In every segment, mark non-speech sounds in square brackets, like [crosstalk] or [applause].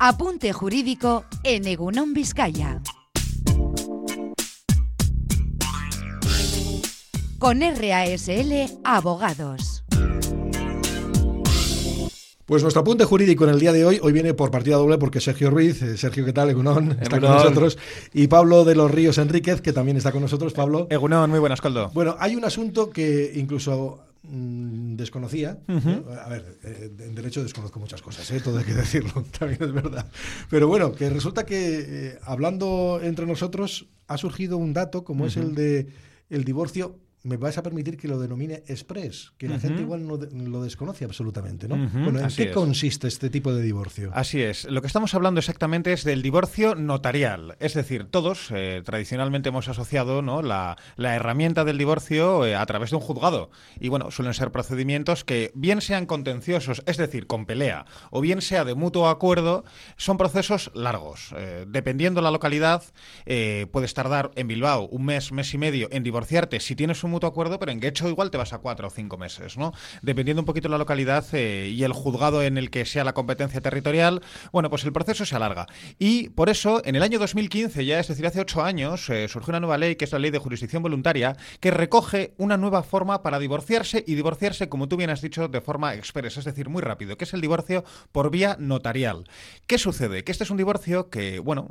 Apunte jurídico en Egunon Vizcaya. Con RASL Abogados. Pues nuestro apunte jurídico en el día de hoy, hoy viene por partida doble porque Sergio Ruiz, eh, Sergio, ¿qué tal? Egunon, está con nosotros. Y Pablo de los Ríos Enríquez, que también está con nosotros. Pablo. Egunon, muy buenas, Coldo. Bueno, hay un asunto que incluso mm, desconocía. Eh, a ver, eh, en derecho desconozco muchas cosas, ¿eh? todo hay que [laughs] decirlo, también es verdad. Pero bueno, que resulta que hablando entre nosotros ha surgido un dato como es el de el divorcio me vais a permitir que lo denomine express, que la gente igual no lo desconoce absolutamente, ¿no? Bueno, ¿en qué consiste este tipo de divorcio? Así es. Lo que estamos hablando exactamente es del divorcio notarial. Es decir, todos eh, tradicionalmente hemos asociado ¿no? la, herramienta del divorcio eh, a través de un juzgado. Y bueno, suelen ser procedimientos que bien sean contenciosos, es decir, con pelea, o bien sea de mutuo acuerdo, son procesos largos. Eh, dependiendo la localidad, puedes tardar en Bilbao un mes, mes y medio en divorciarte si tienes un mutuo acuerdo, pero en Guecho igual te vas a cuatro o cinco meses, ¿no? Dependiendo un poquito la localidad eh, y el juzgado en el que sea la competencia territorial, bueno, pues el proceso se alarga. Y por eso, en el año 2015, ya es decir, hace ocho años, eh, surgió una nueva ley, que es la ley de jurisdicción voluntaria, que recoge una nueva forma para divorciarse y divorciarse, como tú bien has dicho, de forma express, es decir, muy rápido, que es el divorcio por vía notarial. ¿Qué sucede? Que este es un divorcio que, bueno,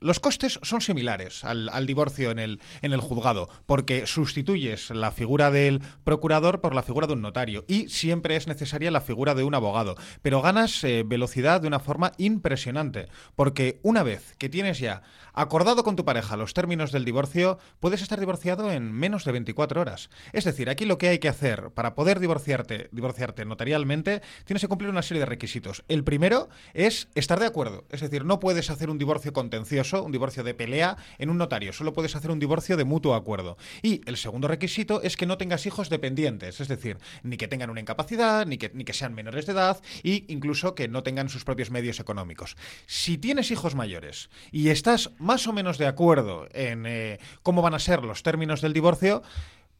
los costes son similares al, divorcio en el, en el juzgado, porque sustituyes la figura del procurador por la figura de un notario y siempre es necesaria la figura de un abogado, pero ganas eh, velocidad de una forma impresionante, porque una vez que tienes ya acordado con tu pareja los términos del divorcio, puedes estar divorciado en menos de 24 horas. Es decir, aquí lo que hay que hacer para poder divorciarte, divorciarte notarialmente, tienes que cumplir una serie de requisitos. El primero es estar de acuerdo, es decir, no puedes hacer un divorcio contencioso un divorcio de pelea, en un notario. Solo puedes hacer un divorcio de mutuo acuerdo. Y el segundo requisito es que no tengas hijos dependientes, es decir, ni que tengan una incapacidad, ni que, ni que sean menores de edad, e incluso que no tengan sus propios medios económicos. Si tienes hijos mayores y estás más o menos de acuerdo en eh, cómo van a ser los términos del divorcio,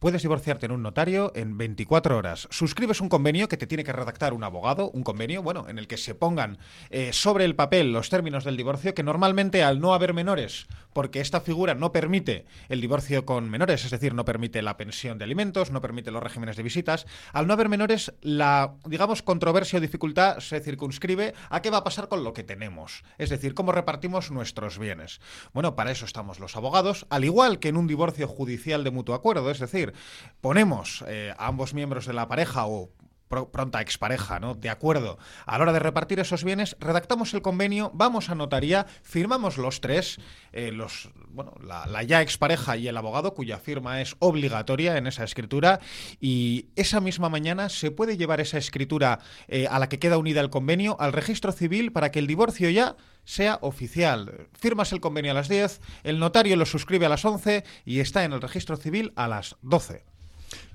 Puedes divorciarte en un notario en 24 horas. Suscribes un convenio que te tiene que redactar un abogado, un convenio, bueno, en el que se pongan eh, sobre el papel los términos del divorcio, que normalmente al no haber menores, porque esta figura no permite el divorcio con menores, es decir, no permite la pensión de alimentos, no permite los regímenes de visitas, al no haber menores, la, digamos, controversia o dificultad se circunscribe a qué va a pasar con lo que tenemos, es decir, cómo repartimos nuestros bienes. Bueno, para eso estamos los abogados, al igual que en un divorcio judicial de mutuo acuerdo, es decir, ponemos eh, a ambos miembros de la pareja o pronta expareja, ¿no? De acuerdo. A la hora de repartir esos bienes, redactamos el convenio, vamos a notaría, firmamos los tres, eh, los, bueno, la, ya expareja y el abogado, cuya firma es obligatoria en esa escritura, y esa misma mañana se puede llevar esa escritura eh, a la que queda unida el convenio al registro civil para que el divorcio ya sea oficial. Firmas el convenio a las 10, el notario lo suscribe a las 11 y está en el registro civil a las 12.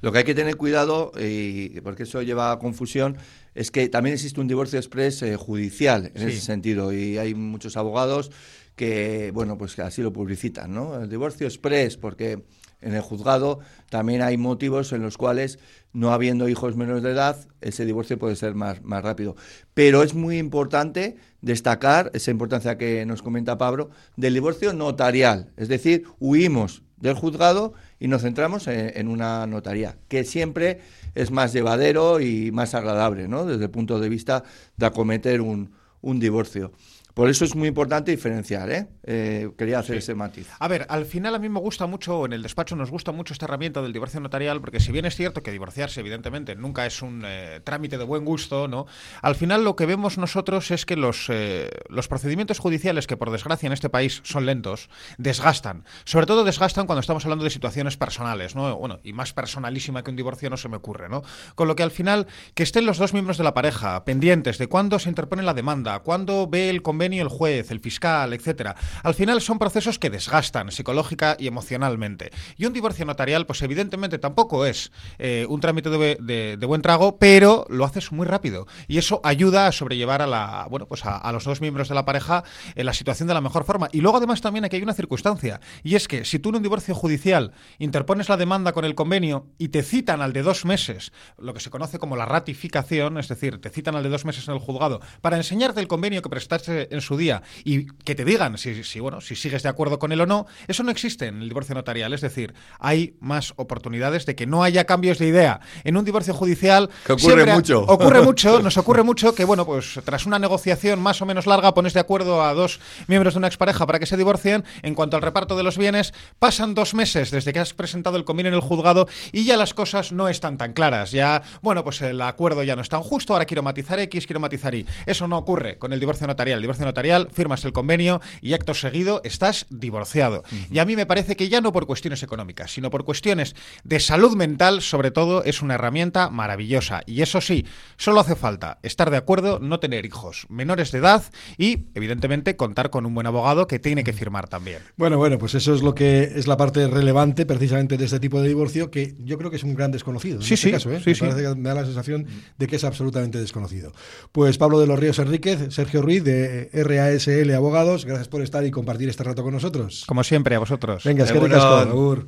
Lo que hay que tener cuidado, y porque eso lleva a confusión, es que también existe un divorcio express eh, judicial en ese sentido y hay muchos abogados que, bueno, pues que así lo publicitan, ¿no? El divorcio express, porque en el juzgado también hay motivos en los cuales, no habiendo hijos menores de edad, ese divorcio puede ser más, más rápido. Pero es muy importante destacar esa importancia que nos comenta Pablo del divorcio notarial, es decir, huimos del juzgado y nos centramos en, una notaría, que siempre es más llevadero y más agradable, ¿no? Desde el punto de vista de acometer un, un divorcio. Por eso es muy importante diferenciar, ¿eh? eh quería hacer ese matiz. A ver, al final a mí me gusta mucho, en el despacho nos gusta mucho esta herramienta del divorcio notarial, porque si bien es cierto que divorciarse, evidentemente, nunca es un eh, trámite de buen gusto, ¿no? Al final lo que vemos nosotros es que los, eh, los procedimientos judiciales, que por desgracia en este país son lentos, desgastan. Sobre todo desgastan cuando estamos hablando de situaciones personales, ¿no? Bueno, y más personalísima que un divorcio no se me ocurre, ¿no? Con lo que al final, que estén los dos miembros de la pareja pendientes de cuándo se interpone la demanda, cuándo ve el convenio convenio el juez, el fiscal, etcétera. Al final son procesos que desgastan psicológica y emocionalmente. Y un divorcio notarial, pues evidentemente tampoco es eh, un trámite de, buen trago, pero lo haces muy rápido. Y eso ayuda a sobrellevar a la, bueno, pues a, los dos miembros de la pareja en la situación de la mejor forma. Y luego además también aquí hay una circunstancia, y es que si tú en un divorcio judicial interpones la demanda con el convenio y te citan al de dos meses, lo que se conoce como la ratificación, es decir, te citan al de dos meses en el juzgado, para enseñarte el convenio que prestaste en su día y que te digan si, si, bueno, si sigues de acuerdo con él o no, eso no existe en el divorcio notarial. Es decir, hay más oportunidades de que no haya cambios de idea. En un divorcio judicial. Que ocurre mucho. Ocurre [laughs] mucho, nos ocurre mucho que, bueno, pues tras una negociación más o menos larga, pones de acuerdo a dos miembros de una expareja para que se divorcien. En cuanto al reparto de los bienes, pasan dos meses desde que has presentado el convenio en el juzgado y ya las cosas no están tan claras. Ya, bueno, pues el acuerdo ya no es tan justo, ahora quiero matizar X, quiero matizar Y. Eso no ocurre con el divorcio notarial. El divorcio notarial, firmas el convenio y acto seguido estás divorciado. Y a mí me parece que ya no por cuestiones económicas, sino por cuestiones de salud mental, sobre todo, es una herramienta maravillosa. Y eso sí, solo hace falta estar de acuerdo, no tener hijos menores de edad y, evidentemente, contar con un buen abogado que tiene que firmar también. Bueno, bueno, pues eso es lo que es la parte relevante precisamente de este tipo de divorcio, que yo creo que es un gran desconocido. En sí, este sí, caso, ¿eh? sí, me, sí. parece que me da la sensación de que es absolutamente desconocido. Pues Pablo de los Ríos Enríquez, Sergio Ruiz de RASL Abogados, gracias por estar y compartir este rato con nosotros. Como siempre, a vosotros. Venga, es que.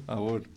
Agur.